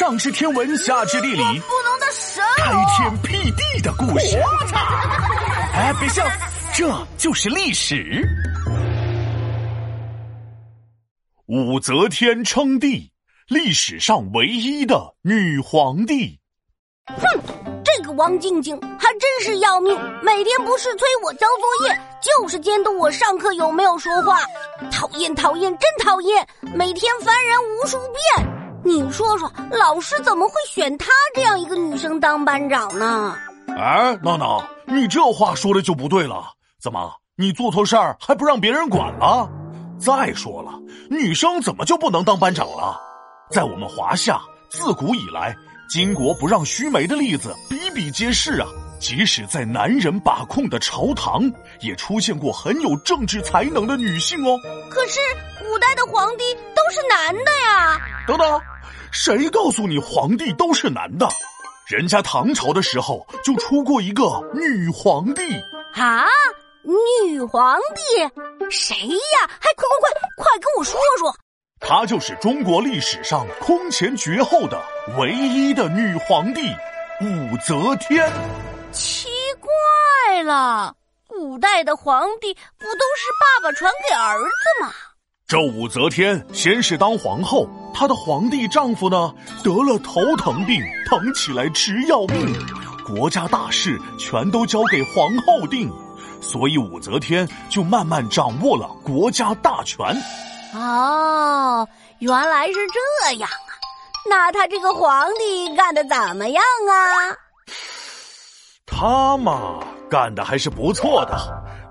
上知天文，下知地理，不能的神，开天辟地的故事。哎，别笑，这就是历史。武则天称帝，历史上唯一的女皇帝。哼，这个王静静还真是要命，每天不是催我交作业，就是监督我上课有没有说话。讨厌，讨厌，真讨厌！每天烦人无数遍。你说说，老师怎么会选她这样一个女生当班长呢？哎，闹闹，你这话说的就不对了。怎么，你做错事儿还不让别人管了？再说了，女生怎么就不能当班长了？在我们华夏，自古以来。巾帼不让须眉的例子比比皆是啊！即使在男人把控的朝堂，也出现过很有政治才能的女性哦。可是古代的皇帝都是男的呀！等等，谁告诉你皇帝都是男的？人家唐朝的时候就出过一个女皇帝啊！女皇帝谁呀？还快快快快跟我说说！她就是中国历史上空前绝后的唯一的女皇帝，武则天。奇怪了，古代的皇帝不都是爸爸传给儿子吗？这武则天先是当皇后，她的皇帝丈夫呢得了头疼病，疼起来直要命，国家大事全都交给皇后定，所以武则天就慢慢掌握了国家大权。哦，原来是这样啊！那他这个皇帝干的怎么样啊？他嘛，干的还是不错的，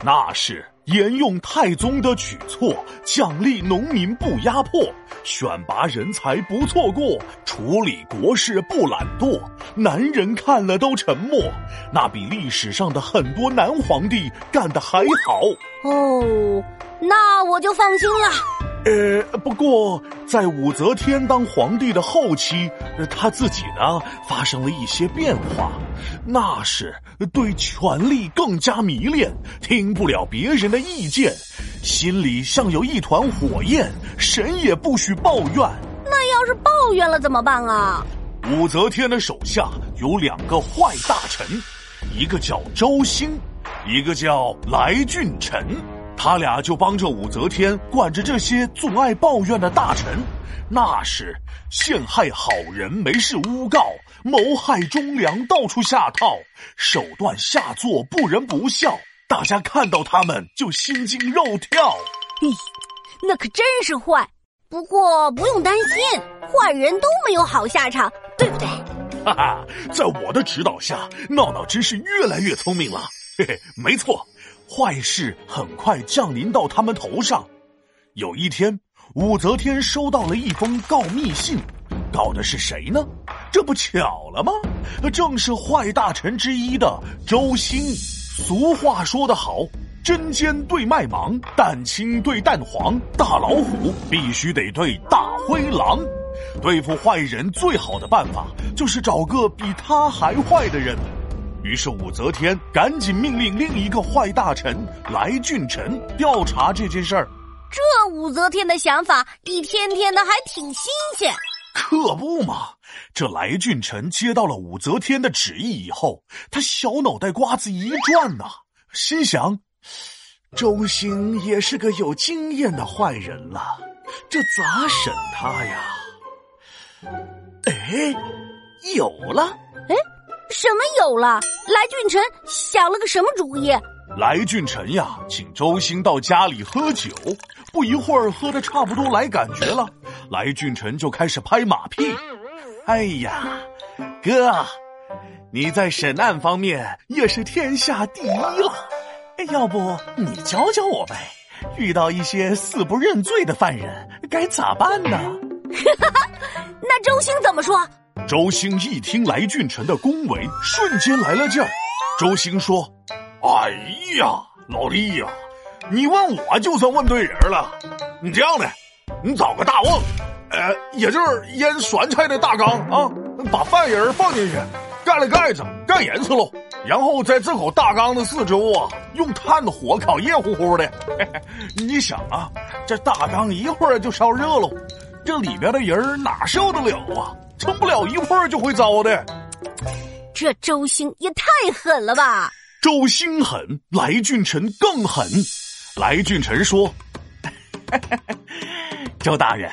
那是沿用太宗的举措，奖励农民不压迫，选拔人才不错过，处理国事不懒惰，男人看了都沉默，那比历史上的很多男皇帝干的还好。哦，那我就放心了。呃，不过在武则天当皇帝的后期，她自己呢发生了一些变化，那是对权力更加迷恋，听不了别人的意见，心里像有一团火焰，谁也不许抱怨。那要是抱怨了怎么办啊？武则天的手下有两个坏大臣，一个叫周兴，一个叫来俊臣。他俩就帮着武则天管着这些总爱抱怨的大臣，那是陷害好人没事诬告，谋害忠良到处下套，手段下作不仁不孝，大家看到他们就心惊肉跳。咦，那可真是坏。不过不用担心，坏人都没有好下场，对不对？哈哈，在我的指导下，闹闹真是越来越聪明了。嘿嘿，没错。坏事很快降临到他们头上。有一天，武则天收到了一封告密信，告的是谁呢？这不巧了吗？正是坏大臣之一的周兴。俗话说得好，针尖对麦芒，蛋清对蛋黄，大老虎必须得对大灰狼。对付坏人最好的办法，就是找个比他还坏的人。于是武则天赶紧命令另一个坏大臣来俊臣调查这件事儿。这武则天的想法一天天的还挺新鲜。可不嘛！这来俊臣接到了武则天的旨意以后，他小脑袋瓜子一转呐，心想：周兴也是个有经验的坏人了，这咋审他呀？哎，有了！哎。什么有了？来俊臣想了个什么主意？来俊臣呀，请周兴到家里喝酒。不一会儿，喝的差不多来感觉了，来俊臣就开始拍马屁。哎呀，哥，你在审案方面也是天下第一了。要不你教教我呗？遇到一些死不认罪的犯人，该咋办呢？那周兴怎么说？周兴一听来俊臣的恭维，瞬间来了劲儿。周兴说：“哎呀，老弟呀，你问我就算问对人了。你这样的，你找个大瓮，呃，也就是腌酸菜的大缸啊，把犯人放进去，盖了盖子，盖严实喽。然后在这口大缸的四周啊，用炭火烤热乎乎的嘿嘿。你想啊，这大缸一会儿就烧热喽，这里边的人哪受得了啊？”撑不了一会儿就会糟的。这周兴也太狠了吧！周兴狠，来俊臣更狠。来俊臣说：“周大人，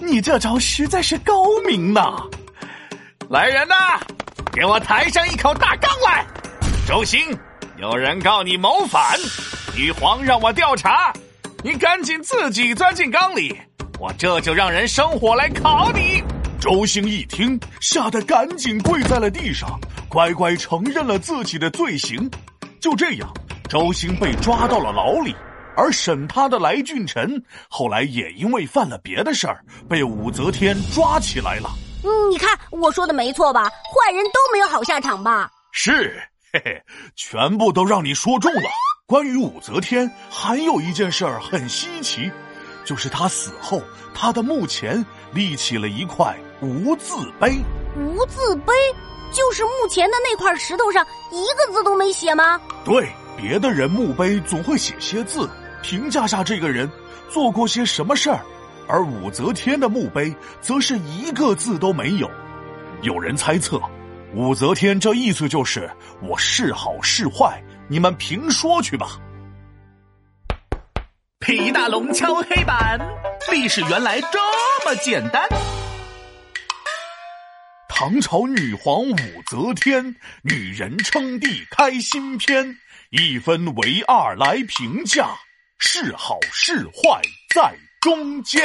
你这招实在是高明呐！来人呐，给我抬上一口大缸来！周兴，有人告你谋反，女皇让我调查，你赶紧自己钻进缸里，我这就让人生火来烤你。”周兴一听，吓得赶紧跪在了地上，乖乖承认了自己的罪行。就这样，周兴被抓到了牢里，而审他的来俊臣后来也因为犯了别的事儿，被武则天抓起来了。嗯，你看我说的没错吧？坏人都没有好下场吧？是，嘿嘿，全部都让你说中了。关于武则天，还有一件事儿很稀奇。就是她死后，她的墓前立起了一块无字碑。无字碑就是墓前的那块石头上一个字都没写吗？对，别的人墓碑总会写些字，评价下这个人做过些什么事儿，而武则天的墓碑则是一个字都没有。有人猜测，武则天这意思就是我是好是坏，你们评说去吧。皮大龙敲黑板，历史原来这么简单。唐朝女皇武则天，女人称帝开新篇，一分为二来评价，是好是坏在中间。